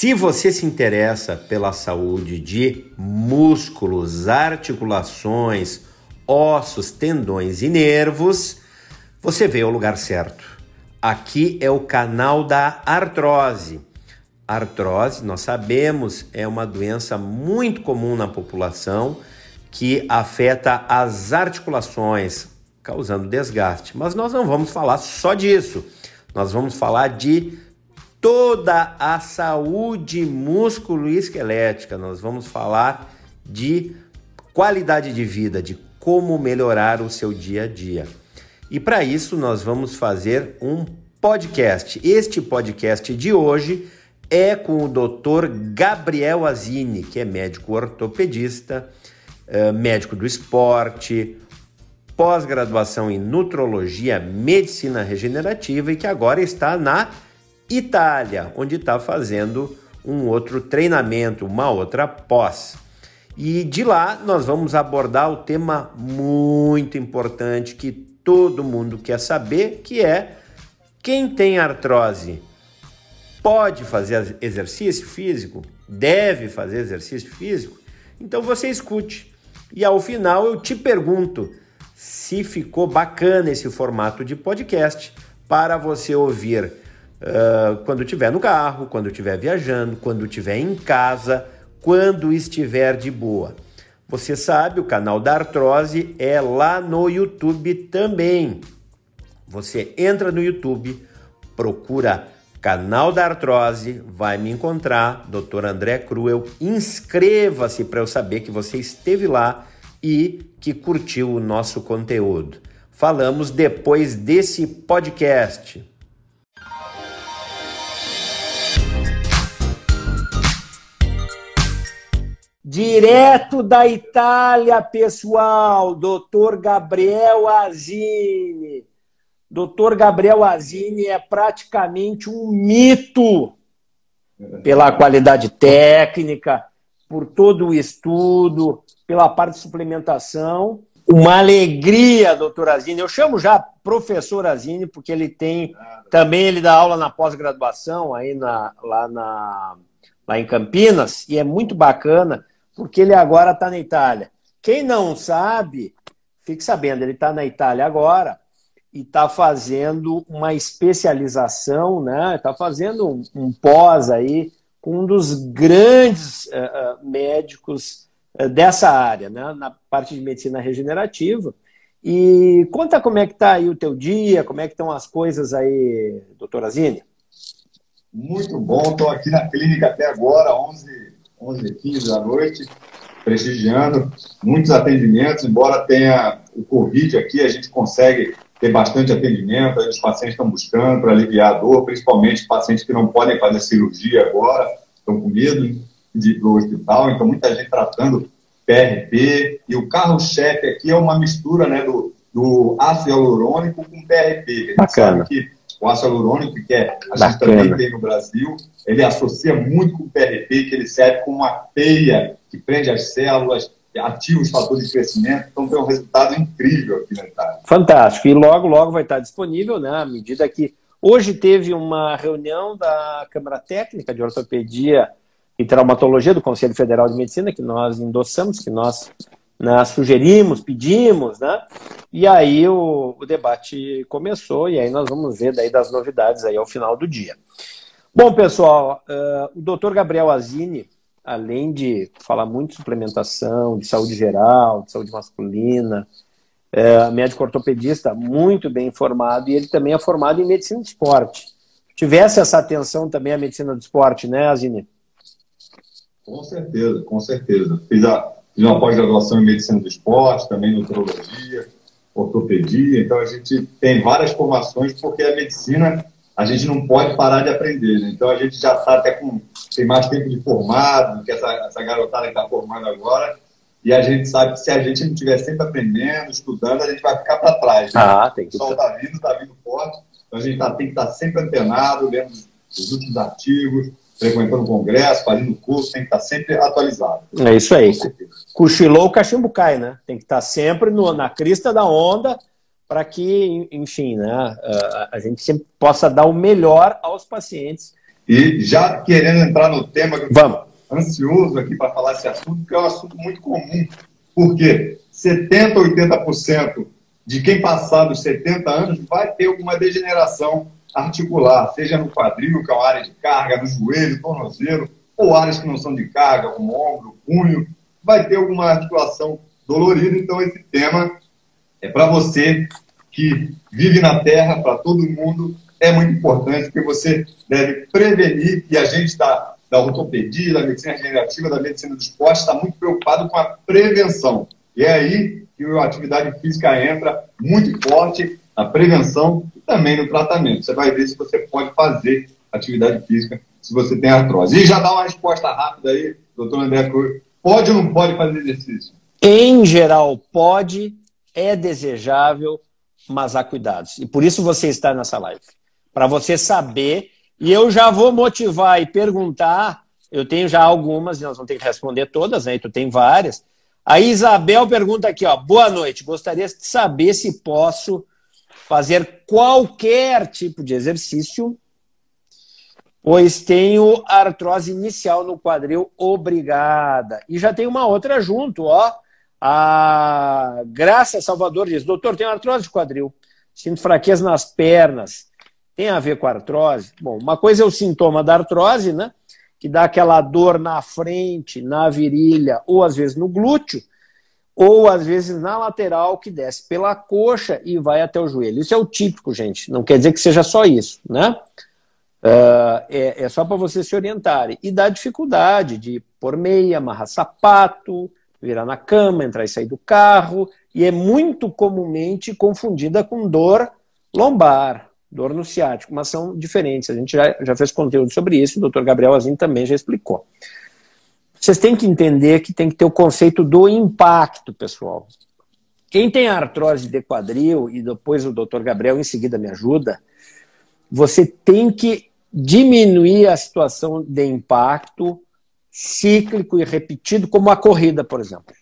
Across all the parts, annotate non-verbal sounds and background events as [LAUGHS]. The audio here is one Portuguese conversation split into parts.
Se você se interessa pela saúde de músculos, articulações, ossos, tendões e nervos, você veio ao lugar certo. Aqui é o canal da artrose. Artrose, nós sabemos, é uma doença muito comum na população que afeta as articulações, causando desgaste. Mas nós não vamos falar só disso. Nós vamos falar de toda a saúde músculo e esquelética. Nós vamos falar de qualidade de vida, de como melhorar o seu dia a dia. E para isso nós vamos fazer um podcast. Este podcast de hoje é com o Dr. Gabriel Azini, que é médico ortopedista, eh, médico do esporte, pós-graduação em nutrologia, medicina regenerativa e que agora está na Itália, onde está fazendo um outro treinamento, uma outra pós. E de lá nós vamos abordar o tema muito importante que todo mundo quer saber, que é quem tem artrose pode fazer exercício físico? Deve fazer exercício físico? Então você escute. E ao final eu te pergunto se ficou bacana esse formato de podcast para você ouvir uh, quando estiver no carro, quando estiver viajando, quando estiver em casa, quando estiver de boa. Você sabe, o canal da Artrose é lá no YouTube também. Você entra no YouTube, procura Canal da Artrose, vai me encontrar, Dr. André Cruel. Inscreva-se para eu saber que você esteve lá e que curtiu o nosso conteúdo. Falamos depois desse podcast. Direto da Itália, pessoal, Dr. Gabriel Azini. Dr. Gabriel Azini é praticamente um mito pela qualidade técnica, por todo o estudo, pela parte de suplementação. Uma alegria, doutor Azini. Eu chamo já professor Azini, porque ele tem. Também ele dá aula na pós-graduação, aí na, lá, na, lá em Campinas, e é muito bacana porque ele agora está na Itália. Quem não sabe, fique sabendo, ele está na Itália agora e está fazendo uma especialização, né? Está fazendo um, um, pós aí com um dos grandes uh, médicos uh, dessa área, né? Na parte de medicina regenerativa. E conta como é que está aí o teu dia, como é que estão as coisas aí, doutora Zine? Muito bom, estou aqui na clínica até agora, 11 11 15 da noite, prestigiando muitos atendimentos, embora tenha o Covid aqui, a gente consegue ter bastante atendimento, os pacientes estão buscando para aliviar a dor, principalmente pacientes que não podem fazer cirurgia agora, estão com medo de ir para o hospital, então muita gente tratando PRP, e o carro-chefe aqui é uma mistura né, do, do ácido hialurônico com PRP, a gente Bacana. sabe que o ácido hialurônico, que é, a gente também tem no Brasil, ele associa muito com o PRP, que ele serve como uma teia que prende as células, ativa os fatores de crescimento, então tem um resultado incrível aqui na Itália. Fantástico, e logo, logo vai estar disponível, né, à medida que... Hoje teve uma reunião da Câmara Técnica de Ortopedia e Traumatologia do Conselho Federal de Medicina, que nós endossamos, que nós né, sugerimos, pedimos, né? E aí o, o, debate começou e aí nós vamos ver daí das novidades aí ao final do dia. Bom, pessoal, uh, o doutor Gabriel Azini, além de falar muito de suplementação, de saúde geral, de saúde masculina, é médico ortopedista muito bem informado e ele também é formado em medicina do esporte. Tivesse essa atenção também à medicina do esporte, né, Azini? Com certeza, com certeza. Fiz, a, fiz uma pós-graduação em medicina do esporte, também nutrologia, ortopedia, então a gente tem várias formações, porque a medicina a gente não pode parar de aprender. Né? Então a gente já está até com tem mais tempo de formado, que essa, essa garotada que está formando agora, e a gente sabe que se a gente não estiver sempre aprendendo, estudando, a gente vai ficar para trás. Né? Ah, tem que o sol está vindo, está vindo forte, então a gente tá, tem que estar tá sempre antenado, lendo os últimos artigos, frequentando o congresso, fazendo curso, tem que estar sempre atualizado. É isso aí. Cochilou, o cachimbo cai, né? Tem que estar sempre no, na crista da onda para que, enfim, né, a, a gente sempre possa dar o melhor aos pacientes E já querendo entrar no tema, que eu Vamos. ansioso aqui para falar esse assunto, porque é um assunto muito comum. Porque 70%, 80% de quem passar dos 70 anos vai ter alguma degeneração articular, seja no quadril, que é uma área de carga, no joelho, tornozelo, ou áreas que não são de carga, como ombro, punho, vai ter alguma articulação dolorida. Então, esse tema é para você que vive na Terra, para todo mundo, é muito importante, porque você deve prevenir, e a gente da, da ortopedia, da medicina regenerativa, da medicina do esporte, está muito preocupado com a prevenção. E é aí que a atividade física entra muito forte na prevenção também no tratamento. Você vai ver se você pode fazer atividade física se você tem artrose. E já dá uma resposta rápida aí, doutor André Cruz. Pode ou não pode fazer exercício? Em geral, pode, é desejável, mas há cuidados. E por isso você está nessa live. Para você saber, e eu já vou motivar e perguntar, eu tenho já algumas, nós vamos ter que responder todas, né? Tu tem várias. A Isabel pergunta aqui, ó, boa noite, gostaria de saber se posso fazer qualquer tipo de exercício, pois tenho artrose inicial no quadril, obrigada. E já tem uma outra junto, ó. A Graça Salvador diz: Doutor, tenho artrose de quadril, sinto fraqueza nas pernas. Tem a ver com artrose? Bom, uma coisa é o sintoma da artrose, né? Que dá aquela dor na frente, na virilha, ou às vezes no glúteo, ou às vezes na lateral, que desce pela coxa e vai até o joelho. Isso é o típico, gente. Não quer dizer que seja só isso, né? Uh, é, é só para vocês se orientarem. E dá dificuldade de pôr meia, amarrar sapato, virar na cama, entrar e sair do carro, e é muito comumente confundida com dor lombar, dor no ciático, mas são diferentes. A gente já, já fez conteúdo sobre isso, o doutor Gabriel Azim também já explicou. Vocês têm que entender que tem que ter o conceito do impacto, pessoal. Quem tem artrose de quadril, e depois o doutor Gabriel em seguida me ajuda, você tem que diminuir a situação de impacto cíclico e repetido, como a corrida, por exemplo.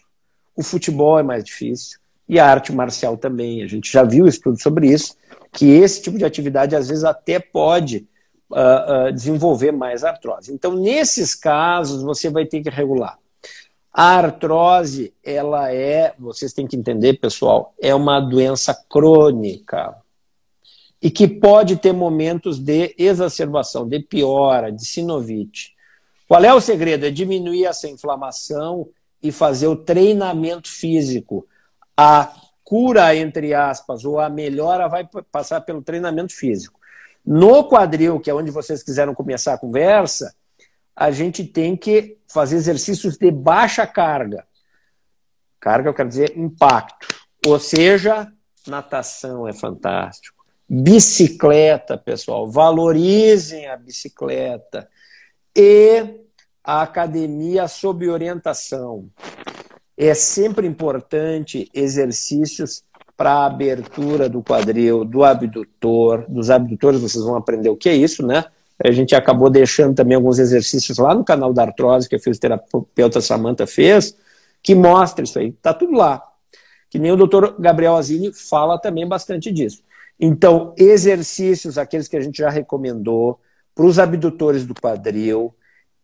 O futebol é mais difícil e a arte marcial também. A gente já viu estudo sobre isso, que esse tipo de atividade às vezes até pode uh, uh, desenvolver mais artrose. Então, nesses casos, você vai ter que regular. A artrose, ela é, vocês têm que entender, pessoal, é uma doença crônica e que pode ter momentos de exacerbação, de piora, de sinovite. Qual é o segredo? É diminuir essa inflamação e fazer o treinamento físico. A cura, entre aspas, ou a melhora vai passar pelo treinamento físico. No quadril, que é onde vocês quiseram começar a conversa, a gente tem que fazer exercícios de baixa carga. Carga, eu quero dizer impacto. Ou seja, natação é fantástico. Bicicleta, pessoal, valorizem a bicicleta e a academia sob orientação. É sempre importante exercícios para a abertura do quadril, do abdutor, dos abdutores, vocês vão aprender o que é isso, né? A gente acabou deixando também alguns exercícios lá no canal da artrose que a fisioterapeuta Samanta fez, que mostra isso aí. Tá tudo lá. Que nem o doutor Gabriel Azini fala também bastante disso. Então, exercícios, aqueles que a gente já recomendou, para os abdutores do quadril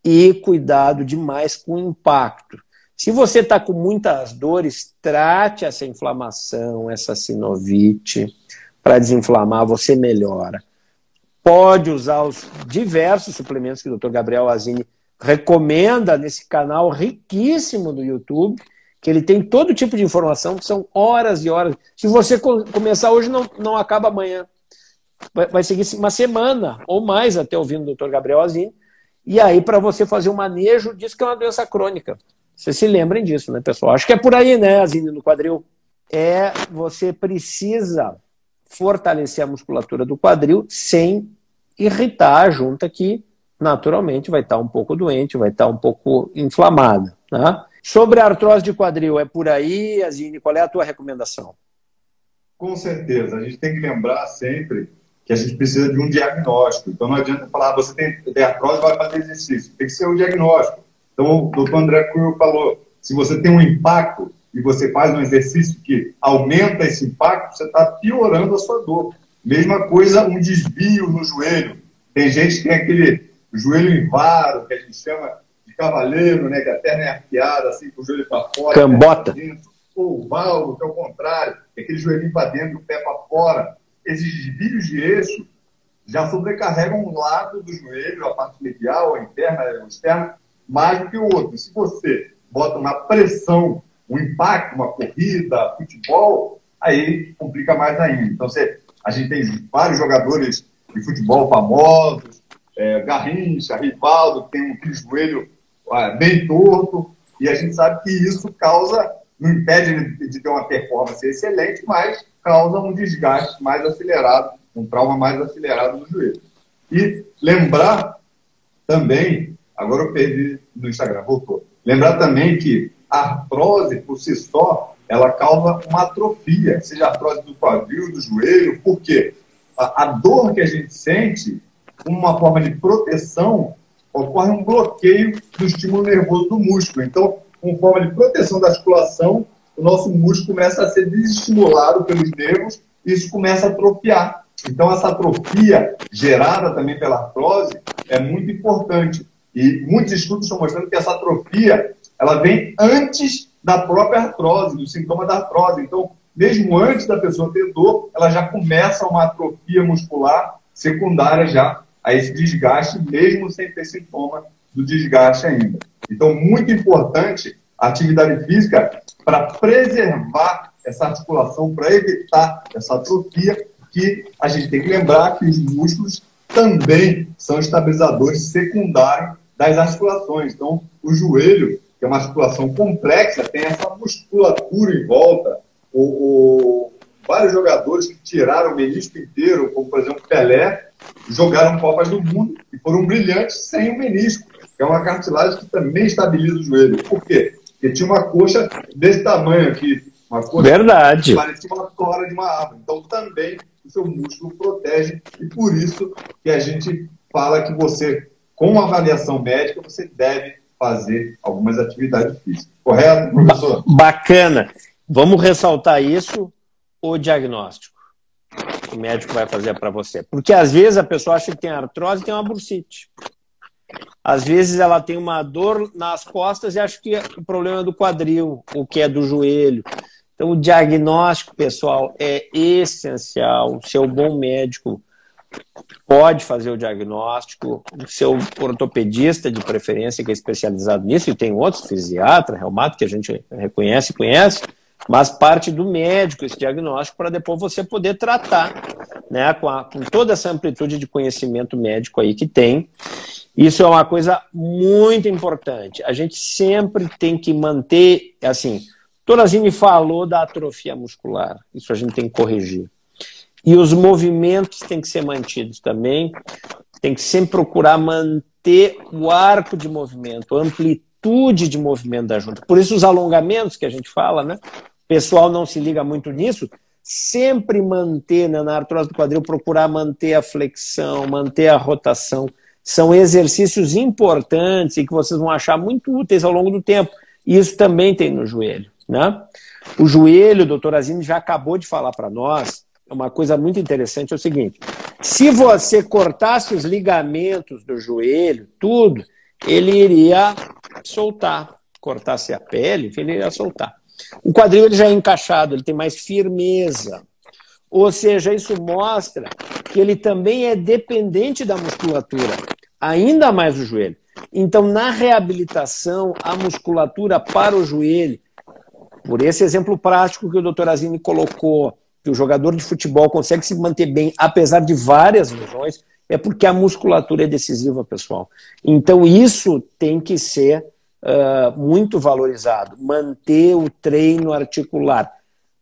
e cuidado demais com o impacto. Se você está com muitas dores, trate essa inflamação, essa sinovite, para desinflamar, você melhora. Pode usar os diversos suplementos que o Dr. Gabriel Azini recomenda nesse canal riquíssimo do YouTube, que ele tem todo tipo de informação, que são horas e horas. Se você começar hoje, não, não acaba amanhã vai, vai seguir uma semana ou mais até ouvindo o doutor Gabriel Azini. E aí, para você fazer o um manejo disso, que é uma doença crônica. Vocês se lembrem disso, né, pessoal? Acho que é por aí, né, Azine, no quadril. É, você precisa fortalecer a musculatura do quadril sem irritar a junta que naturalmente vai estar um pouco doente, vai estar um pouco inflamada. Né? Sobre a artrose de quadril, é por aí, Azine, qual é a tua recomendação? Com certeza, a gente tem que lembrar sempre que a gente precisa de um diagnóstico. Então não adianta falar, ah, você tem, artrose, vai fazer exercício. Tem que ser um diagnóstico. Então o doutor André Cunha falou, se você tem um impacto e você faz um exercício que aumenta esse impacto, você está piorando a sua dor. Mesma coisa, um desvio no joelho. Tem gente que tem aquele joelho em varo, que a gente chama de cavaleiro, né, que a perna é arqueada, assim, com o joelho para fora. Cambota. Ou o valgo, que é o contrário, é aquele joelhinho para dentro, o pé para fora. Esses desvios de eixo já sobrecarregam um lado do joelho, a parte medial, a interna, a externa, mais do que o outro. Se você bota uma pressão, um impacto, uma corrida, futebol, aí complica mais ainda. Então, você, a gente tem vários jogadores de futebol famosos, é, Garrincha, Rivaldo, que tem um joelho é, bem torto, e a gente sabe que isso causa, não impede de, de ter uma performance excelente, mas causa um desgaste mais acelerado, um trauma mais acelerado no joelho. E lembrar também, agora eu perdi no Instagram, voltou. Lembrar também que a artrose, por si só, ela causa uma atrofia, seja artrose do quadril, do joelho, por quê? A, a dor que a gente sente, uma forma de proteção, ocorre um bloqueio do estímulo nervoso do músculo. Então, com forma de proteção da articulação, o nosso músculo começa a ser desestimulado pelos nervos e isso começa a atrofiar. Então, essa atrofia gerada também pela artrose é muito importante. E muitos estudos estão mostrando que essa atrofia ela vem antes da própria artrose, do sintoma da artrose. Então, mesmo antes da pessoa ter dor, ela já começa uma atrofia muscular secundária já a esse desgaste, mesmo sem ter sintoma do desgaste ainda. Então, muito importante a atividade física para preservar essa articulação, para evitar essa atrofia, que a gente tem que lembrar que os músculos também são estabilizadores secundários das articulações. Então, o joelho, que é uma articulação complexa, tem essa musculatura em volta. O, o, vários jogadores que tiraram o menisco inteiro, como por exemplo Pelé, jogaram Copas do Mundo e foram brilhantes sem o menisco, que é uma cartilagem que também estabiliza o joelho. Por quê? Porque tinha uma coxa desse tamanho aqui. Uma coxa Verdade. que parecia uma tora de uma árvore. Então também o seu músculo protege e por isso que a gente fala que você, com avaliação médica, você deve fazer algumas atividades físicas. Correto, professor? Bacana. Vamos ressaltar isso, o diagnóstico o médico vai fazer para você. Porque às vezes a pessoa acha que tem artrose e tem uma bursite. Às vezes ela tem uma dor nas costas e acha que o problema é do quadril, o que é do joelho. Então o diagnóstico, pessoal, é essencial. O seu bom médico pode fazer o diagnóstico, o seu ortopedista de preferência que é especializado nisso, e tem outros, fisiatra, reumato, que a gente reconhece e conhece, mas parte do médico esse diagnóstico para depois você poder tratar, né, com, a, com toda essa amplitude de conhecimento médico aí que tem. Isso é uma coisa muito importante. A gente sempre tem que manter, assim, Torazini falou da atrofia muscular, isso a gente tem que corrigir. E os movimentos têm que ser mantidos também, tem que sempre procurar manter o arco de movimento, a amplitude de movimento da junta. Por isso os alongamentos que a gente fala, né? o pessoal não se liga muito nisso, sempre manter né, na artrose do quadril, procurar manter a flexão, manter a rotação. São exercícios importantes e que vocês vão achar muito úteis ao longo do tempo. Isso também tem no joelho. Né? O joelho, doutor Azine já acabou de falar para nós, uma coisa muito interessante é o seguinte: se você cortasse os ligamentos do joelho, tudo, ele iria soltar. Cortasse a pele, ele iria soltar. O quadril ele já é encaixado, ele tem mais firmeza. Ou seja, isso mostra que ele também é dependente da musculatura, ainda mais o joelho. Então, na reabilitação, a musculatura para o joelho, por esse exemplo prático que o doutor Azini colocou, que o jogador de futebol consegue se manter bem, apesar de várias lesões, é porque a musculatura é decisiva, pessoal. Então, isso tem que ser uh, muito valorizado. Manter o treino articular.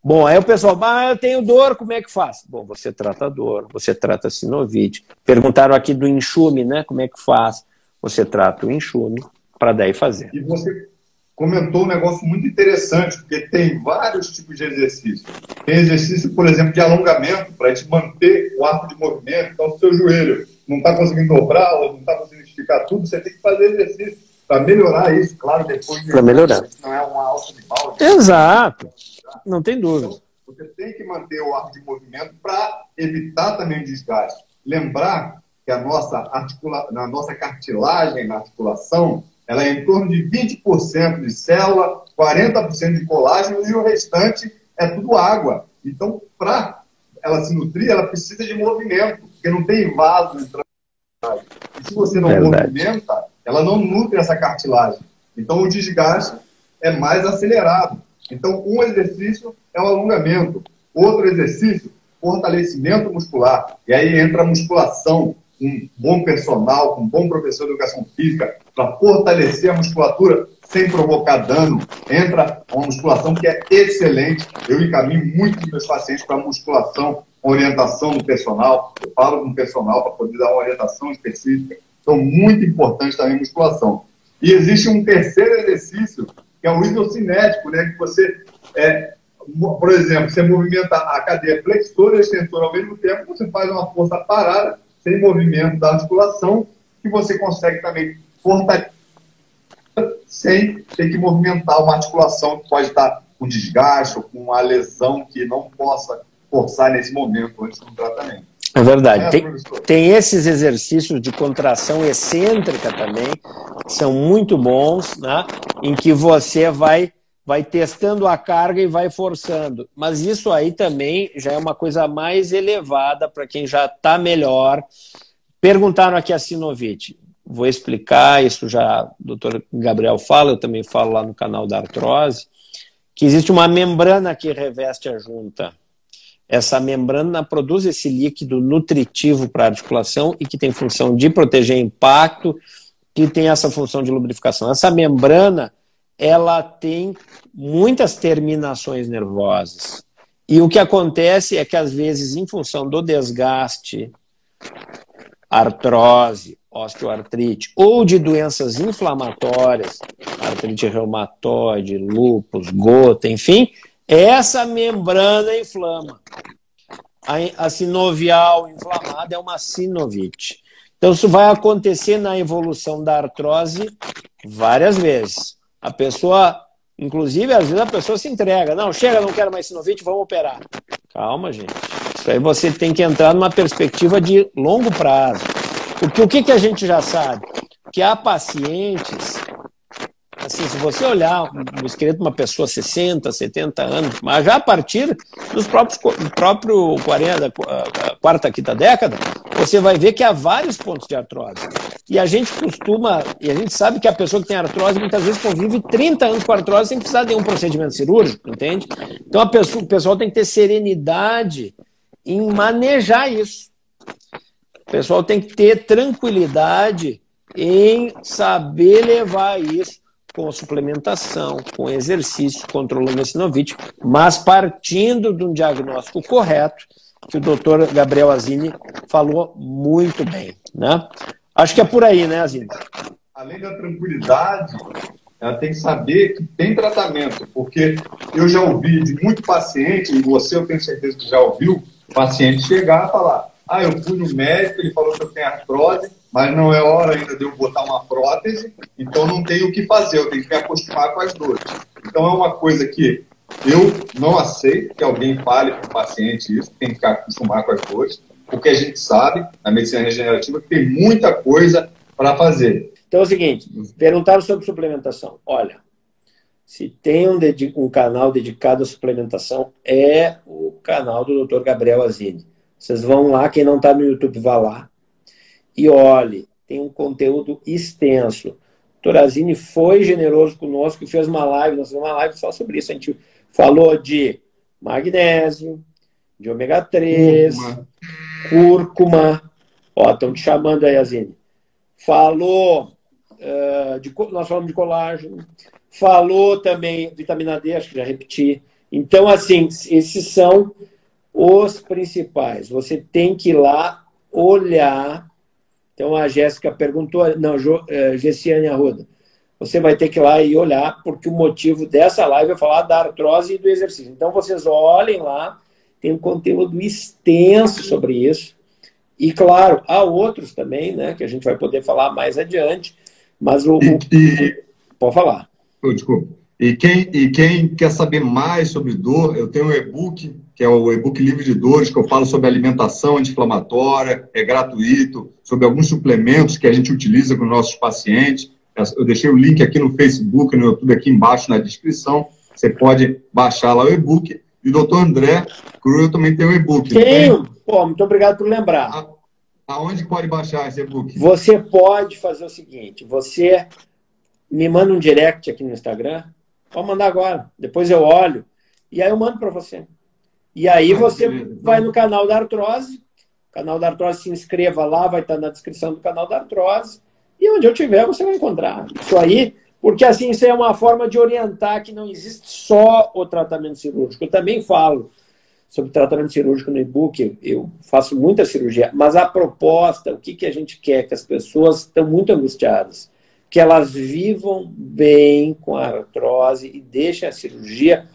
Bom, aí o pessoal, ah, eu tenho dor, como é que faz? Bom, você trata dor, você trata sinovite. Perguntaram aqui do enxume, né? Como é que faz? Você trata o enxume para daí fazer. E você comentou um negócio muito interessante, porque tem vários tipos de exercício. Tem exercício, por exemplo, de alongamento, para te manter o arco de movimento. Então, se o seu joelho não está conseguindo dobrar ou não está conseguindo esticar tudo, você tem que fazer exercício para melhorar isso, claro, depois de. Para melhorar. Não é uma alça de balde. Exato. Não tem dúvida. Então, você tem que manter o arco de movimento para evitar também o desgaste. Lembrar que a nossa, articula... na nossa cartilagem na articulação, ela é em torno de 20% de célula, 40% de colágeno e o restante é tudo água. Então, para ela se nutrir, ela precisa de movimento, porque não tem vaso entrando. E se você não Verdade. movimenta, ela não nutre essa cartilagem. Então, o desgaste é mais acelerado. Então, um exercício é o alongamento, outro exercício, fortalecimento muscular. E aí entra a musculação, um bom personal, um bom professor de educação física, para fortalecer a musculatura sem provocar dano. Entra uma musculação que é excelente. Eu encaminho muito meus pacientes para musculação, orientação do personal. Eu falo com o personal para poder dar uma orientação específica. Então, muito importante também a musculação. E existe um terceiro exercício, que é o isocinético, né? Que você, é, por exemplo, você movimenta a cadeia flexora e extensora ao mesmo tempo, você faz uma força parada, sem movimento da articulação, que você consegue também fortalecer sem ter que movimentar uma articulação que pode estar com desgaste ou com uma lesão que não possa forçar nesse momento antes do tratamento. É verdade. É, tem, tem, esses exercícios de contração excêntrica também, que são muito bons, né? em que você vai, vai testando a carga e vai forçando. Mas isso aí também já é uma coisa mais elevada para quem já está melhor. Perguntaram aqui a Sinovite. Vou explicar, isso já o doutor Gabriel fala, eu também falo lá no canal da artrose, que existe uma membrana que reveste a junta essa membrana produz esse líquido nutritivo para a articulação e que tem função de proteger impacto, que tem essa função de lubrificação. Essa membrana, ela tem muitas terminações nervosas. E o que acontece é que, às vezes, em função do desgaste, artrose, osteoartrite ou de doenças inflamatórias, artrite reumatoide, lúpus, gota, enfim, essa membrana inflama. A, a sinovial inflamada é uma sinovite. Então, isso vai acontecer na evolução da artrose várias vezes. A pessoa, inclusive, às vezes a pessoa se entrega. Não, chega, não quero mais sinovite, vamos operar. Calma, gente. Isso aí você tem que entrar numa perspectiva de longo prazo. Porque o que, que a gente já sabe? Que há pacientes Assim, se você olhar o esqueleto de uma pessoa 60, 70 anos, mas já a partir dos próprios próprio 40, quarta, quinta década, você vai ver que há vários pontos de artrose. E a gente costuma, e a gente sabe que a pessoa que tem artrose muitas vezes convive 30 anos com artrose sem precisar de um procedimento cirúrgico, entende? Então a pessoa, o pessoal tem que ter serenidade em manejar isso. O pessoal tem que ter tranquilidade em saber levar isso com suplementação, com exercício, controlando esse novite, mas partindo de um diagnóstico correto, que o doutor Gabriel Azini falou muito bem. Né? Acho que é por aí, né, Azini? Além da tranquilidade, ela tem que saber que tem tratamento, porque eu já ouvi de muito paciente, e você eu tenho certeza que já ouviu, paciente chegar e falar: ah, eu fui no médico, ele falou que eu tenho artrose, mas não é hora ainda de eu botar uma prótese, então não tenho o que fazer, eu tenho que me acostumar com as dores. Então é uma coisa que eu não aceito que alguém fale para o paciente isso, tem que acostumar com as dores, porque a gente sabe, na medicina regenerativa, que tem muita coisa para fazer. Então é o seguinte, perguntaram sobre suplementação. Olha, se tem um, um canal dedicado à suplementação, é o canal do Dr. Gabriel Azini. Vocês vão lá, quem não está no YouTube, vá lá e olhe, tem um conteúdo extenso. Torazini foi generoso conosco e fez uma live, nós fizemos uma live só sobre isso. A gente falou de magnésio, de ômega 3, cúrcuma. cúrcuma. Ó, estão te chamando aí, Azine. Falou, uh, de, nós falamos de colágeno. Falou também vitamina D, acho que já repeti. Então, assim, esses são os principais. Você tem que ir lá olhar então a Jéssica perguntou, não, é, Gessiane Arruda, você vai ter que ir lá e olhar, porque o motivo dessa live é falar da artrose e do exercício. Então vocês olhem lá, tem um conteúdo extenso sobre isso. E claro, há outros também, né, que a gente vai poder falar mais adiante, mas o. E, e... Pode falar. Oh, desculpa. E quem, e quem quer saber mais sobre dor, eu tenho um e-book que é o e-book livre de dores, que eu falo sobre alimentação anti-inflamatória, é gratuito, sobre alguns suplementos que a gente utiliza com os nossos pacientes. Eu deixei o link aqui no Facebook, no YouTube, aqui embaixo na descrição. Você pode baixar lá o e-book. E o doutor André Cruel também tem o e-book. Tenho. Pô, muito obrigado por lembrar. A, aonde pode baixar esse e-book? Você pode fazer o seguinte: você me manda um direct aqui no Instagram. Pode mandar agora. Depois eu olho. E aí eu mando para você. E aí ah, você beleza. vai no canal da Artrose. Canal da Artrose, se inscreva lá, vai estar na descrição do canal da Artrose. E onde eu tiver, você vai encontrar. Isso aí, porque assim, isso é uma forma de orientar que não existe só o tratamento cirúrgico. Eu também falo sobre tratamento cirúrgico no e-book, eu faço muita cirurgia, mas a proposta, o que, que a gente quer? Que as pessoas estão muito angustiadas, que elas vivam bem com a artrose e deixem a cirurgia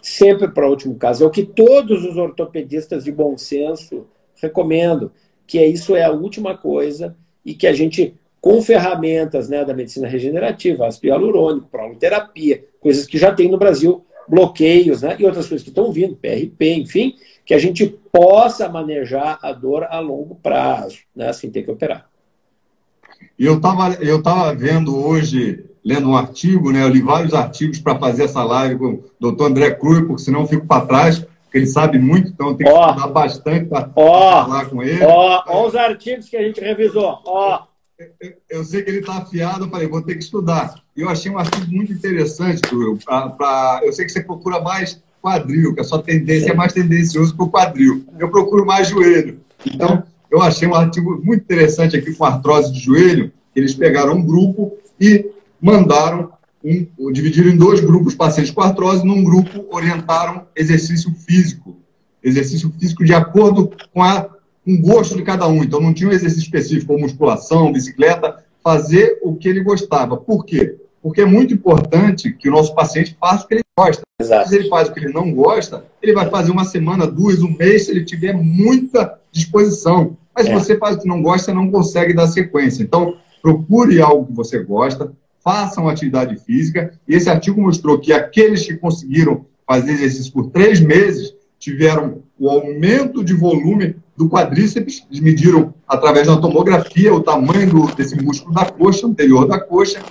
sempre para o último caso. É o que todos os ortopedistas de bom senso recomendam, que é isso é a última coisa e que a gente, com ferramentas né, da medicina regenerativa, ácido hialurônico, proloterapia, coisas que já tem no Brasil, bloqueios né, e outras coisas que estão vindo, PRP, enfim, que a gente possa manejar a dor a longo prazo, né, sem ter que operar. E eu estava eu tava vendo hoje lendo um artigo, né? Eu li vários artigos para fazer essa live com o doutor André Cruz, porque senão eu fico para trás, porque ele sabe muito, então tenho que estudar bastante para falar com ele. Ó, ó os artigos que a gente revisou. Ó. Eu, sei que ele está afiado, eu falei, vou ter que estudar. E eu achei um artigo muito interessante, Cruz. Pra, pra, eu sei que você procura mais quadril, que a sua tendência é mais tendencioso para o quadril. Eu procuro mais joelho. Então, eu achei um artigo muito interessante aqui com artrose de joelho, eles pegaram um grupo e mandaram, um, dividiram em dois grupos pacientes com artrose, num grupo orientaram exercício físico, exercício físico de acordo com, a, o gosto de cada um. Então, não tinha um exercício específico, como musculação, bicicleta, fazer o que ele gostava. Por quê? Porque é muito importante que o nosso paciente faça o que ele gosta. Exato. Se ele faz o que ele não gosta, ele vai fazer uma semana, duas, um mês, se ele tiver muita disposição. Mas é. se você faz o que não gosta, você não consegue dar sequência. Então, procure algo que você gosta, façam atividade física. E esse artigo mostrou que aqueles que conseguiram fazer exercício por três meses tiveram o aumento de volume do quadríceps, eles mediram através da tomografia o tamanho do, desse músculo da coxa, anterior da coxa,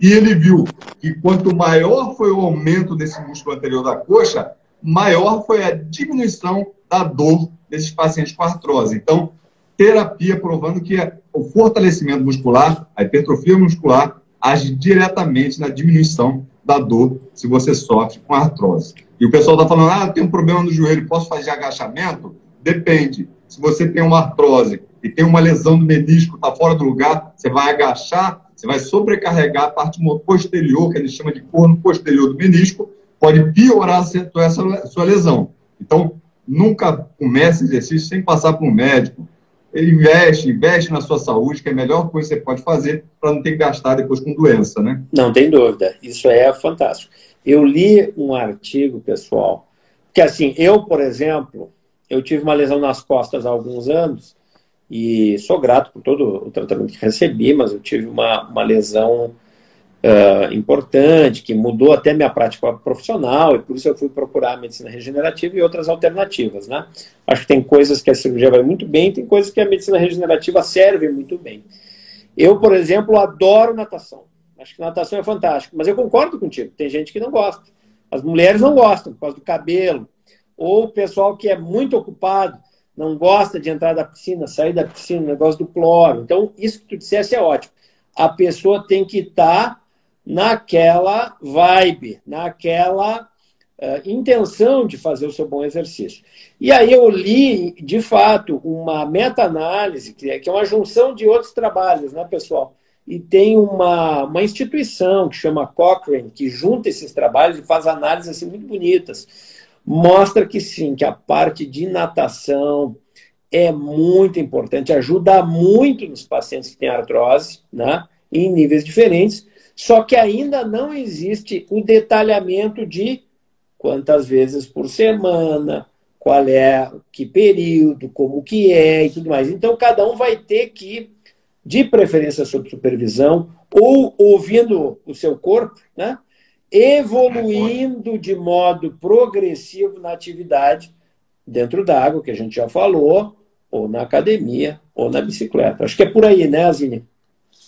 e ele viu que quanto maior foi o aumento desse músculo anterior da coxa, maior foi a diminuição da dor desses pacientes com artrose. Então, terapia provando que o fortalecimento muscular, a hipertrofia muscular, age diretamente na diminuição da dor se você sofre com artrose. E o pessoal está falando, ah, tem um problema no joelho, posso fazer agachamento? Depende. Se você tem uma artrose e tem uma lesão do menisco, está fora do lugar, você vai agachar, você vai sobrecarregar a parte posterior, que a gente chama de corno posterior do menisco, pode piorar essa sua lesão. Então, nunca comece exercício sem passar por um médico investe, investe na sua saúde, que é a melhor coisa que você pode fazer para não ter que gastar depois com doença, né? Não tem dúvida, isso é fantástico. Eu li um artigo, pessoal, que assim, eu, por exemplo, eu tive uma lesão nas costas há alguns anos e sou grato por todo o tratamento que recebi, mas eu tive uma, uma lesão uh, importante, que mudou até minha prática profissional, e por isso eu fui procurar a medicina regenerativa e outras alternativas, né? Acho que tem coisas que a cirurgia vai muito bem, tem coisas que a medicina regenerativa serve muito bem. Eu, por exemplo, adoro natação. Acho que natação é fantástico, mas eu concordo contigo, tem gente que não gosta. As mulheres não gostam por causa do cabelo, ou o pessoal que é muito ocupado não gosta de entrar da piscina, sair da piscina, negócio do cloro. Então, isso que tu disseste é ótimo. A pessoa tem que estar tá naquela vibe, naquela uh, intenção de fazer o seu bom exercício. E aí eu li, de fato, uma meta-análise, que é, que é uma junção de outros trabalhos, né, pessoal? E tem uma, uma instituição que chama Cochrane, que junta esses trabalhos e faz análises assim, muito bonitas. Mostra que sim, que a parte de natação é muito importante, ajuda muito nos pacientes que têm artrose, né, em níveis diferentes, só que ainda não existe o detalhamento de quantas vezes por semana, qual é, que período, como que é e tudo mais. Então, cada um vai ter que, de preferência sob supervisão, ou ouvindo o seu corpo, né? evoluindo de modo progressivo na atividade dentro d'água, que a gente já falou, ou na academia, ou na bicicleta. Acho que é por aí, né, Azine?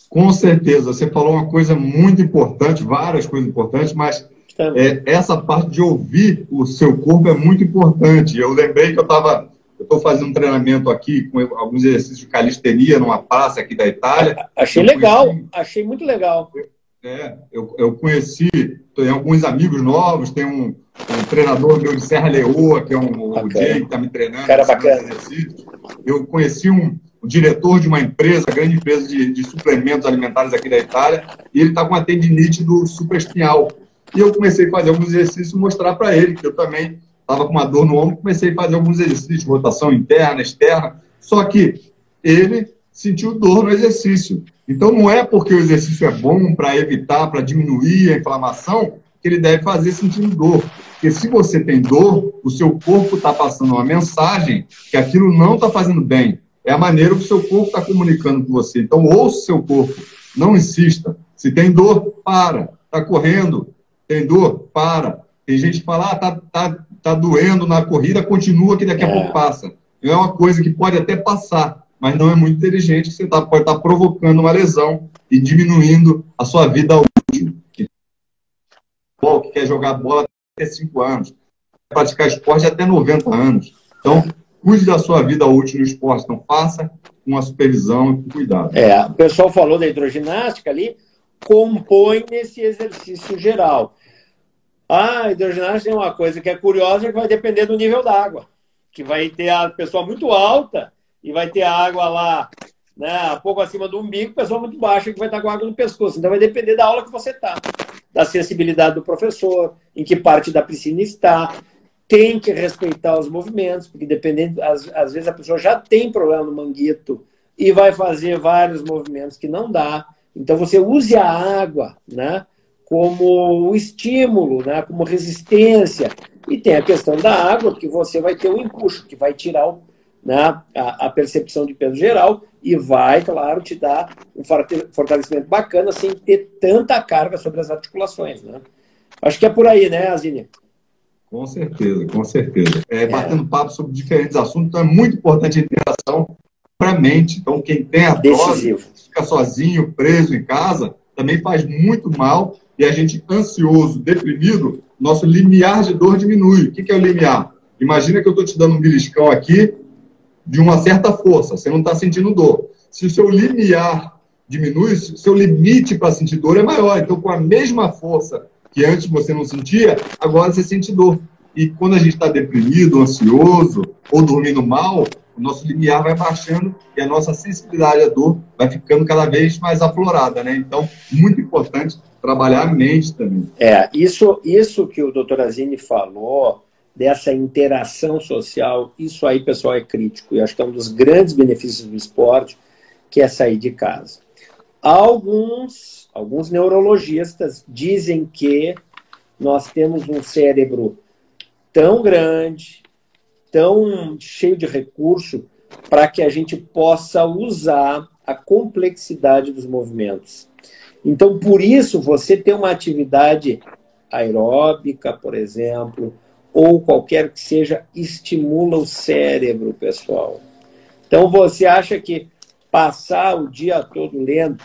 Com certeza. Você falou uma coisa muito importante, várias coisas importantes, mas é, essa parte de ouvir o seu corpo é muito importante. Eu lembrei que eu estava. Eu estou fazendo um treinamento aqui com alguns exercícios de calistenia numa praça aqui da Itália. Achei legal, conheci, achei muito legal. É, eu, eu conheci, tenho alguns amigos novos, tem um, um treinador meu de Serra Leoa, que é um, o Jay, que está me treinando. Cara bacana. Eu conheci um, um, diretor de uma empresa, grande empresa de, de suplementos alimentares aqui da Itália, e ele está com uma tendinite do supraespinhal. E eu comecei a fazer alguns exercícios mostrar para ele que eu também estava com uma dor no ombro, comecei a fazer alguns exercícios, rotação interna, externa, só que ele sentiu dor no exercício. Então não é porque o exercício é bom para evitar, para diminuir a inflamação, que ele deve fazer sentindo dor. Porque se você tem dor, o seu corpo está passando uma mensagem que aquilo não está fazendo bem. É a maneira que o seu corpo está comunicando com você. Então ouça o seu corpo, não insista. Se tem dor, para. Está correndo, tem dor? Para. Tem gente que fala, ah, tá, tá, tá doendo na corrida, continua que daqui a é. pouco passa. É uma coisa que pode até passar, mas não é muito inteligente, você tá, pode estar tá provocando uma lesão e diminuindo a sua vida útil. Que quer jogar bola até 5 anos, praticar esporte até 90 anos. Então, cuide da sua vida útil no esporte, não faça com a supervisão e com cuidado. É, o pessoal falou da hidroginástica ali, compõe nesse exercício geral. A hidroginástica tem uma coisa que é curiosa, que vai depender do nível da água. Que vai ter a pessoa muito alta e vai ter a água lá, né, um pouco acima do umbigo, pessoa muito baixa que vai estar com água no pescoço. Então vai depender da aula que você está, da sensibilidade do professor, em que parte da piscina está. Tem que respeitar os movimentos, porque dependendo, às, às vezes a pessoa já tem problema no manguito e vai fazer vários movimentos que não dá. Então você use a água, né? como estímulo, né, como resistência. E tem a questão da água, que você vai ter um empuxo, que vai tirar o, né, a, a, percepção de peso geral e vai, claro, te dar um fortalecimento bacana sem ter tanta carga sobre as articulações. Né? Acho que é por aí, né, Azine? Com certeza, com certeza. É, batendo papo sobre diferentes assuntos, então é muito importante a interação para a mente. Então, quem tem a dose, fica sozinho, preso em casa, também faz muito mal e a gente ansioso, deprimido, nosso limiar de dor diminui. O que é o limiar? Imagina que eu estou te dando um beliscão aqui de uma certa força, você não está sentindo dor. Se o seu limiar diminui, o seu limite para sentir dor é maior. Então, com a mesma força que antes você não sentia, agora você sente dor. E quando a gente está deprimido, ansioso ou dormindo mal, o nosso limiar vai baixando e a nossa sensibilidade à dor vai ficando cada vez mais aflorada, né? Então, muito importante trabalhar a mente também. É, isso, isso que o doutor Azini falou, dessa interação social, isso aí, pessoal, é crítico. E acho que é um dos grandes benefícios do esporte, que é sair de casa. Alguns, alguns neurologistas dizem que nós temos um cérebro tão grande, tão cheio de recurso, para que a gente possa usar a complexidade dos movimentos. Então, por isso, você ter uma atividade aeróbica, por exemplo, ou qualquer que seja, estimula o cérebro, pessoal. Então, você acha que passar o dia todo lendo,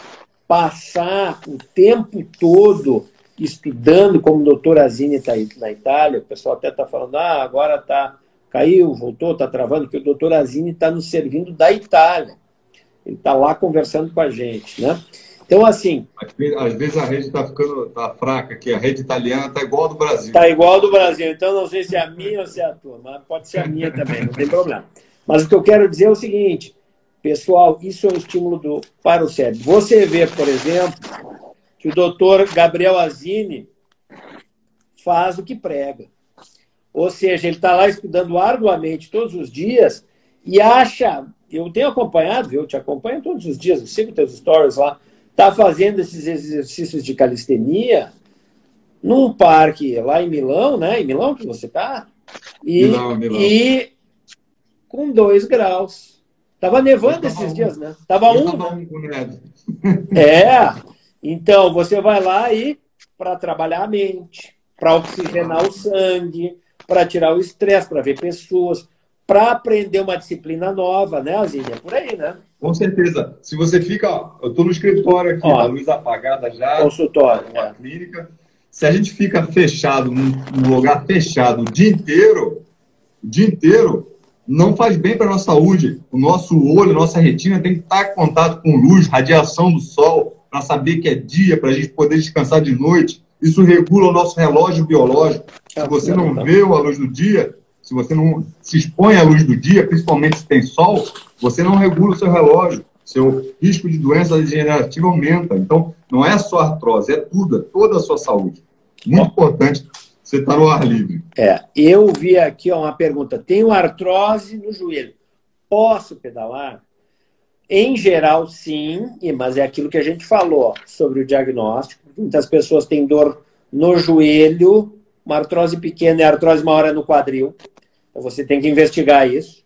passar o tempo todo estudando, como o doutor Azini está na Itália, o pessoal até está falando, ah, agora tá, caiu, voltou, está travando, que o doutor Azini está nos servindo da Itália. Ele está lá conversando com a gente, né? Então, assim. Às vezes a rede está ficando tá fraca, que a rede italiana está igual a do Brasil. Está igual a do Brasil. Então, não sei se é a minha ou se é a tua, mas pode ser a minha também, não tem problema. Mas o que eu quero dizer é o seguinte, pessoal, isso é um estímulo do, para o cérebro. Você vê, por exemplo, que o doutor Gabriel Azini faz o que prega. Ou seja, ele está lá estudando arduamente todos os dias e acha. Eu tenho acompanhado, eu te acompanho todos os dias, eu sigo teus stories lá está fazendo esses exercícios de calistenia num parque lá em Milão, né? Em Milão que você está? E, Milão, Milão. e com dois graus. Tava nevando esses um. dias, né? Tava um. Tava um [LAUGHS] é. Então, você vai lá e para trabalhar a mente, para oxigenar o sangue, para tirar o estresse, para ver pessoas, para aprender uma disciplina nova, né, Azinha? Por aí, né? Com certeza. Se você fica. Eu estou no escritório aqui, Ó, a luz apagada já. Consultório. Na é. clínica. Se a gente fica fechado, num, num lugar fechado o dia inteiro, o dia inteiro, não faz bem para a nossa saúde. O nosso olho, nossa retina tem que estar em contato com luz, radiação do sol, para saber que é dia, para a gente poder descansar de noite. Isso regula o nosso relógio biológico. Se você não vê a luz do dia, se você não se expõe à luz do dia, principalmente se tem sol, você não regula o seu relógio. Seu risco de doença degenerativa aumenta. Então, não é só artrose, é tudo, é toda a sua saúde. Muito importante você estar tá no ar livre. É, eu vi aqui ó, uma pergunta. Tenho artrose no joelho. Posso pedalar? Em geral, sim, mas é aquilo que a gente falou sobre o diagnóstico. Muitas pessoas têm dor no joelho, uma artrose pequena e artrose maior é no quadril. Então você tem que investigar isso.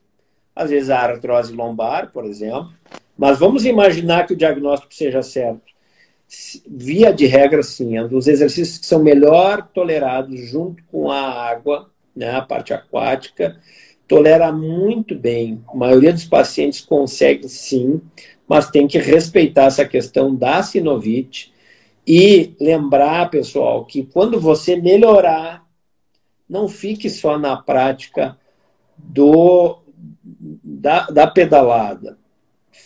Às vezes a artrose lombar, por exemplo. Mas vamos imaginar que o diagnóstico seja certo. Via de regra, sim, é dos exercícios que são melhor tolerados junto com a água, né, a parte aquática, tolera muito bem. A maioria dos pacientes consegue sim, mas tem que respeitar essa questão da sinovite e lembrar, pessoal, que quando você melhorar, não fique só na prática do da, da pedalada.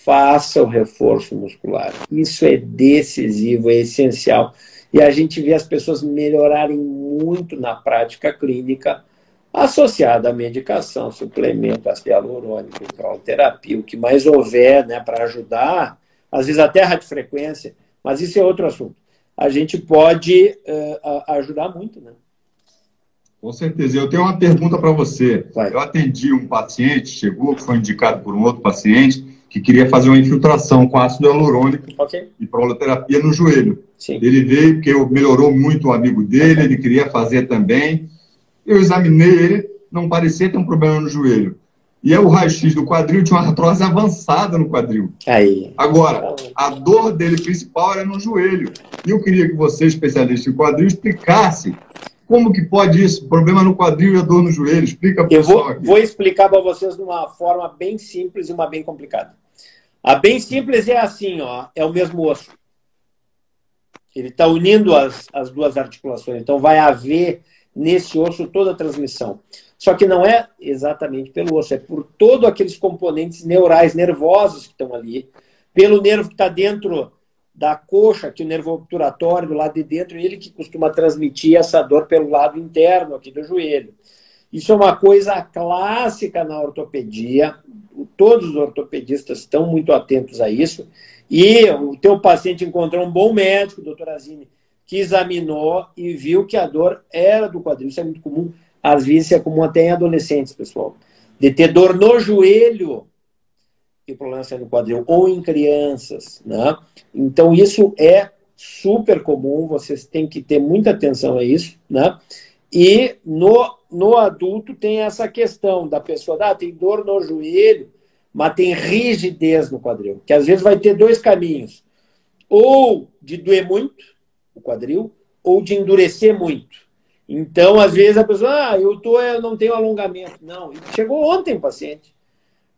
Faça o reforço muscular. Isso é decisivo, é essencial. E a gente vê as pessoas melhorarem muito na prática clínica associada à medicação, suplemento, ácido hialurônico, terapia, o que mais houver né, para ajudar, às vezes até a radiofrequência, mas isso é outro assunto. A gente pode uh, ajudar muito, né? Com certeza. Eu tenho uma pergunta para você. Vai. Eu atendi um paciente, chegou, que foi indicado por um outro paciente, que queria fazer uma infiltração com ácido hialurônico okay. e proloterapia no joelho. Sim. Ele veio porque melhorou muito o amigo dele, ele queria fazer também. Eu examinei ele, não parecia ter um problema no joelho. E é o raio-x do quadril tinha uma artrose avançada no quadril. Aí. Agora, a dor dele principal era no joelho. E eu queria que você, especialista em quadril, explicasse como que pode isso? Problema no quadril e a dor no joelho? Explica para Eu vou, vou explicar para vocês de uma forma bem simples e uma bem complicada. A bem simples é assim, ó, é o mesmo osso. Ele está unindo as, as duas articulações. Então vai haver nesse osso toda a transmissão. Só que não é exatamente pelo osso, é por todos aqueles componentes neurais, nervosos que estão ali, pelo nervo que está dentro da coxa, que o nervo obturatório do lado de dentro, ele que costuma transmitir essa dor pelo lado interno aqui do joelho. Isso é uma coisa clássica na ortopedia. Todos os ortopedistas estão muito atentos a isso. E o teu paciente encontrou um bom médico, doutor Azine, que examinou e viu que a dor era do quadril. Isso é muito comum. Às vezes é comum até em adolescentes, pessoal. De ter dor no joelho é no quadril, ou em crianças, né? Então, isso é super comum, vocês têm que ter muita atenção a isso, né? E no, no adulto tem essa questão da pessoa, ah, tem dor no joelho, mas tem rigidez no quadril, que às vezes vai ter dois caminhos, ou de doer muito o quadril, ou de endurecer muito. Então, às vezes a pessoa, ah, eu, tô, eu não tenho alongamento. Não, chegou ontem o paciente.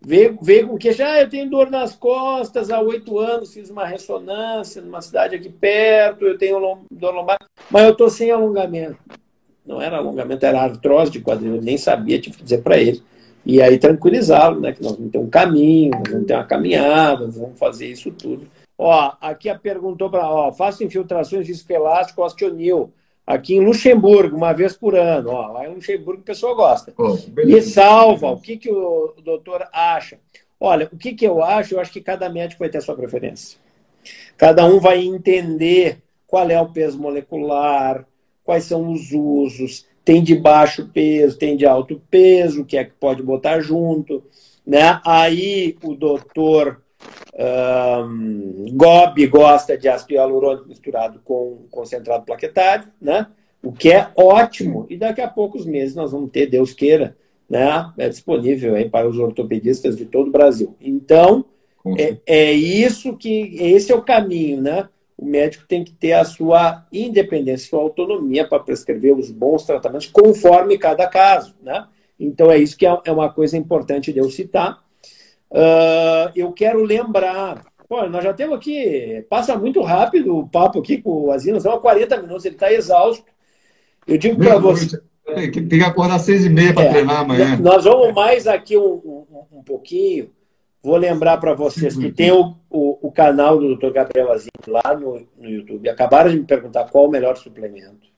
Veio, veio com queixa, ah, eu tenho dor nas costas há oito anos, fiz uma ressonância numa cidade aqui perto, eu tenho dor lombar, mas eu estou sem alongamento. Não era alongamento, era artrose de quadril, eu nem sabia, tive que dizer para ele. E aí tranquilizá-lo, né, que nós vamos ter um caminho, nós vamos ter uma caminhada, nós vamos fazer isso tudo. Ó, aqui a perguntou para, ó, faço infiltrações viscoelástico osteonil aqui em Luxemburgo, uma vez por ano. Ó, lá em Luxemburgo o pessoal gosta. Oh, e salva, o que, que o doutor acha? Olha, o que, que eu acho? Eu acho que cada médico vai ter a sua preferência. Cada um vai entender qual é o peso molecular, quais são os usos, tem de baixo peso, tem de alto peso, o que é que pode botar junto. Né? Aí o doutor um, GOB gosta de ácido hialurônico misturado com concentrado plaquetário, né? o que é ótimo. E daqui a poucos meses nós vamos ter, Deus queira, né? é disponível aí para os ortopedistas de todo o Brasil. Então, é, é isso que, esse é o caminho, né? O médico tem que ter a sua independência, sua autonomia para prescrever os bons tratamentos conforme cada caso, né? Então é isso que é, é uma coisa importante de eu citar. Uh, eu quero lembrar. Pô, nós já temos aqui. Passa muito rápido o papo aqui com o Azino, são 40 minutos, ele está exausto. Eu digo para você. Tem que, tem que acordar às seis e meia para é, treinar amanhã. Nós vamos mais aqui um, um, um pouquinho. Vou lembrar para vocês que tem o, o, o, canal do Dr. Gabriel Azim lá no, no YouTube. Acabaram de me perguntar qual o melhor suplemento.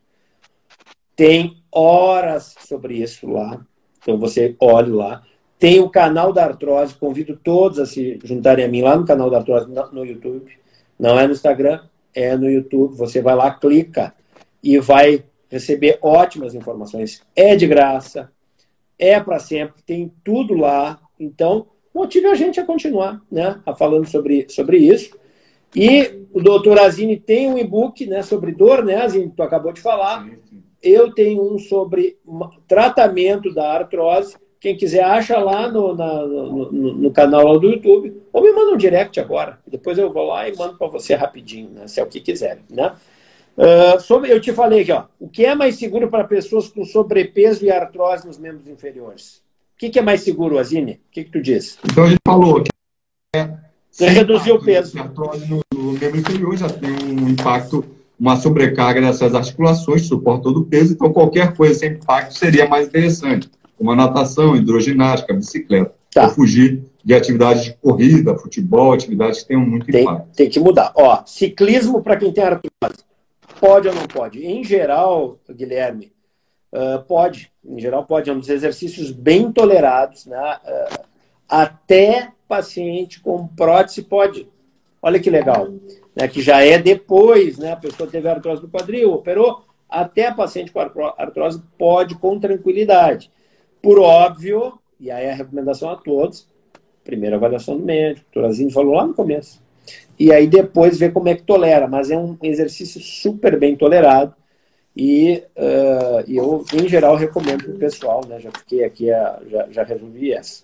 Tem horas sobre isso lá. Então você olhe lá. Tem o canal da artrose. Convido todos a se juntarem a mim lá no canal da artrose no YouTube. Não é no Instagram, é no YouTube. Você vai lá, clica e vai receber ótimas informações. É de graça, é para sempre, tem tudo lá. Então, motive a gente a continuar, né, a falando sobre, sobre isso. E o doutor Azini tem um e-book né, sobre dor, né, Azini, tu acabou de falar. Eu tenho um sobre tratamento da artrose. Quem quiser, acha lá no, na, no, no, canal do YouTube. Ou me manda um direct agora. Depois eu vou lá e mando para você rapidinho, né, se é o que quiser. Né? Uh, sobre, eu te falei aqui, ó, o que é mais seguro para pessoas com sobrepeso e artrose nos membros inferiores? O que, que é mais seguro, Azine? O que, que tu diz? Então a gente falou que é, Você reduziu o peso. A artrose no, no membro inferior já tem um impacto, uma sobrecarga dessas articulações, suporta todo o peso, então qualquer coisa sem impacto seria mais interessante, como a natação, hidroginástica, bicicleta. Tá. Ou fugir de atividades de corrida, futebol, atividades que tenham muito tem, impacto. Tem que mudar. Ó, ciclismo para quem tem artrose. Pode ou não pode? Em geral, Guilherme, uh, pode em geral, pode, é um dos exercícios bem tolerados, né? Uh, até paciente com prótese pode. Olha que legal, né? Que já é depois, né? A pessoa teve artrose do quadril, operou, até paciente com artrose pode com tranquilidade. Por óbvio, e aí a recomendação a todos, primeira avaliação do médico, o Torazinho falou lá no começo. E aí depois ver como é que tolera, mas é um exercício super bem tolerado e uh, eu, em geral, recomendo para o pessoal, né? Já fiquei aqui, já, já resolvi essa.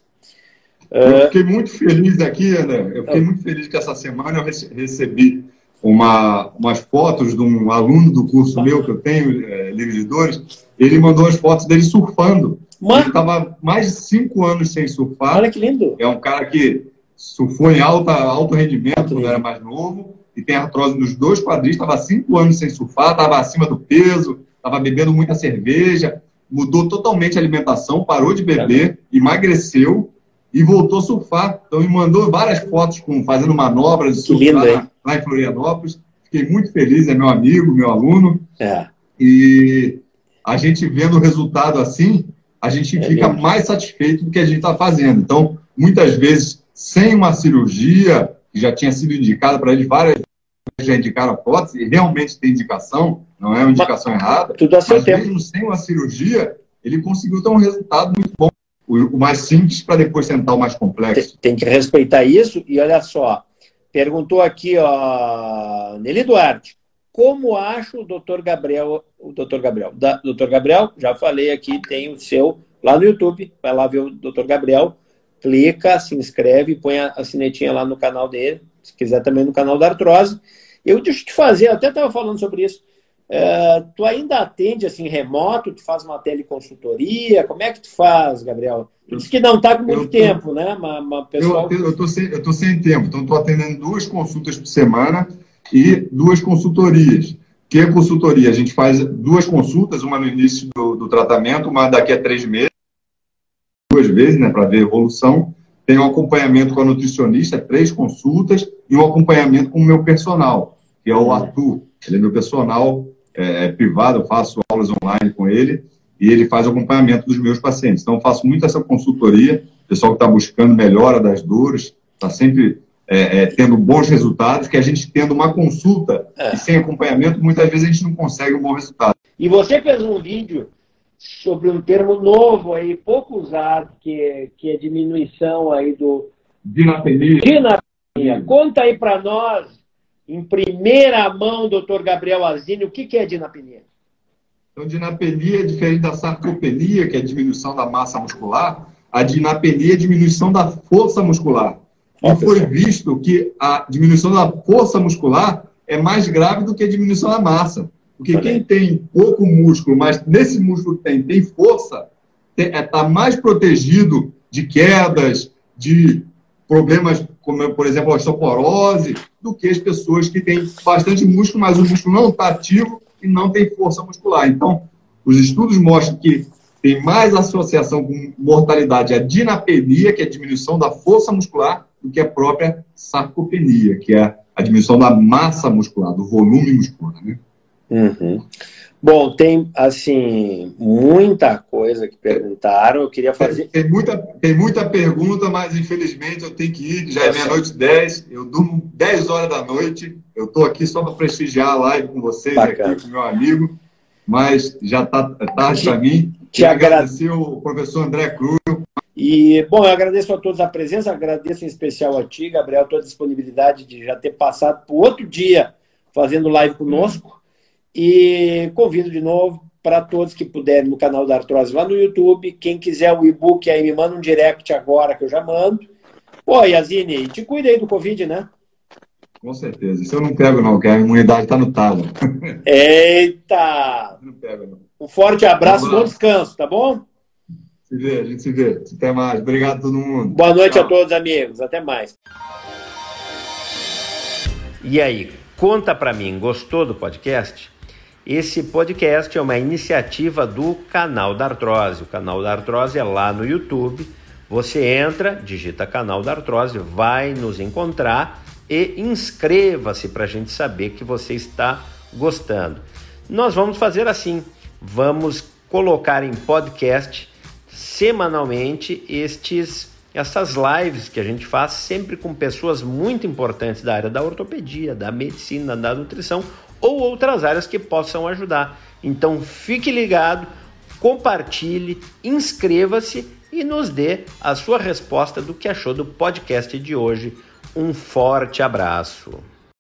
Uh, eu fiquei muito feliz aqui, André. Eu fiquei uh, muito feliz que essa semana eu recebi uma, umas fotos de um aluno do curso meu que eu tenho, é, Livre de Dores. Ele mandou as fotos dele surfando. Mano. Ele estava mais de cinco anos sem surfar. Olha que lindo. É um cara que surfou em alta, alto rendimento quando era mais novo e tem artrose nos dois quadris, estava cinco anos sem surfar, estava acima do peso, estava bebendo muita cerveja, mudou totalmente a alimentação, parou de beber, emagreceu e voltou a surfar. Então, me mandou várias fotos com, fazendo manobras de surf lá, lá, em Florianópolis. Fiquei muito feliz, é meu amigo, meu aluno. É. E a gente vendo o resultado assim, a gente é fica mais satisfeito do que a gente está fazendo. Então, muitas vezes, sem uma cirurgia, que já tinha sido indicada para ele várias já indicaram a prótese, e realmente tem indicação, não é uma indicação mas, errada. Tudo a seu mas tempo. mesmo sem uma cirurgia, ele conseguiu ter um resultado muito bom. O, o mais simples para depois tentar o mais complexo. Tem, tem, que respeitar isso, e olha só, perguntou aqui, ó, Nelly Duarte, como acha o doutor Gabriel, o doutor Gabriel? Da, doutor Gabriel, já falei aqui, tem o seu lá no YouTube, vai lá ver o doutor Gabriel, clica, se inscreve, põe a, a sinetinha lá no canal dele, se quiser também no canal da Artrose. Eu deixo te fazer, até estava falando sobre isso. É, tu ainda atende assim remoto, tu faz uma teleconsultoria, como é que tu faz, Gabriel? Tu disse que não está com muito tô, tempo, né? Mas pessoal... Eu estou sem, eu sem tempo, então estou atendendo duas consultas por semana e duas consultorias. Que é consultoria? A gente faz duas consultas, uma no início do, do tratamento, uma daqui a três meses, duas vezes, né, para ver evolução. Tem um acompanhamento com a nutricionista, três consultas, e um acompanhamento com o meu personal, que é o Arthur. Ele é meu personal é, é privado, eu faço aulas online com ele, e ele faz o acompanhamento dos meus pacientes. Então, eu faço muito essa consultoria, pessoal que está buscando melhora das dores, está sempre é, é, tendo bons resultados, que a gente tendo uma consulta é. e sem acompanhamento, muitas vezes a gente não consegue um bom resultado. E você fez um vídeo sobre um termo novo aí, pouco usado, que é, que é diminuição aí do... Dinapenia. Dinapenia. Conta aí para nós, em primeira mão, doutor Gabriel Azini, o que, que é dinapenia? Então, dinapenia é diferente da sarcopenia, que é a diminuição da massa muscular. A dinapenia é a diminuição da força muscular. E foi visto que a diminuição da força muscular é mais grave do que a diminuição da massa. Porque quem tem pouco músculo, mas nesse músculo que tem, tem força, está mais protegido de quedas, de problemas como, por exemplo, a osteoporose, do que as pessoas que têm bastante músculo, mas o músculo não está ativo e não tem força muscular. Então, os estudos mostram que tem mais associação com mortalidade a dinapenia, que é a diminuição da força muscular, do que a própria sarcopenia, que é a diminuição da massa muscular, do volume muscular. Né? Uhum. Bom, tem assim muita coisa que perguntaram. Eu queria fazer. Tem, tem, muita, tem muita pergunta, mas infelizmente eu tenho que ir. Já é meia-noite 10. Eu durmo 10 horas da noite. Eu estou aqui só para prestigiar a live com vocês, Bacana. aqui com meu amigo. Mas já está tarde para mim. Te agradecer o professor André Cruz. E, bom, eu agradeço a todos a presença, agradeço em especial a ti, Gabriel, a tua disponibilidade de já ter passado por outro dia fazendo live conosco. E convido de novo para todos que puderem no canal da Artrose lá no YouTube. Quem quiser o e-book aí, me manda um direct agora que eu já mando. Pô, Yazine, te cuida aí do Covid, né? Com certeza. Isso eu não pego, não, que a imunidade está no talo. Eita! [LAUGHS] Não pego, não. Um forte abraço, bom descanso, tá bom? Se vê, a gente se vê. Até mais. Obrigado a todo mundo. Boa noite Tchau. a todos, amigos. Até mais. E aí, conta para mim, gostou do podcast? Esse podcast é uma iniciativa do canal da Artrose. O canal da Artrose é lá no YouTube. Você entra, digita canal da Artrose, vai nos encontrar e inscreva-se para a gente saber que você está gostando. Nós vamos fazer assim: vamos colocar em podcast semanalmente estes essas lives que a gente faz sempre com pessoas muito importantes da área da ortopedia, da medicina, da nutrição ou outras áreas que possam ajudar. Então fique ligado, compartilhe, inscreva-se e nos dê a sua resposta do que achou do podcast de hoje. Um forte abraço.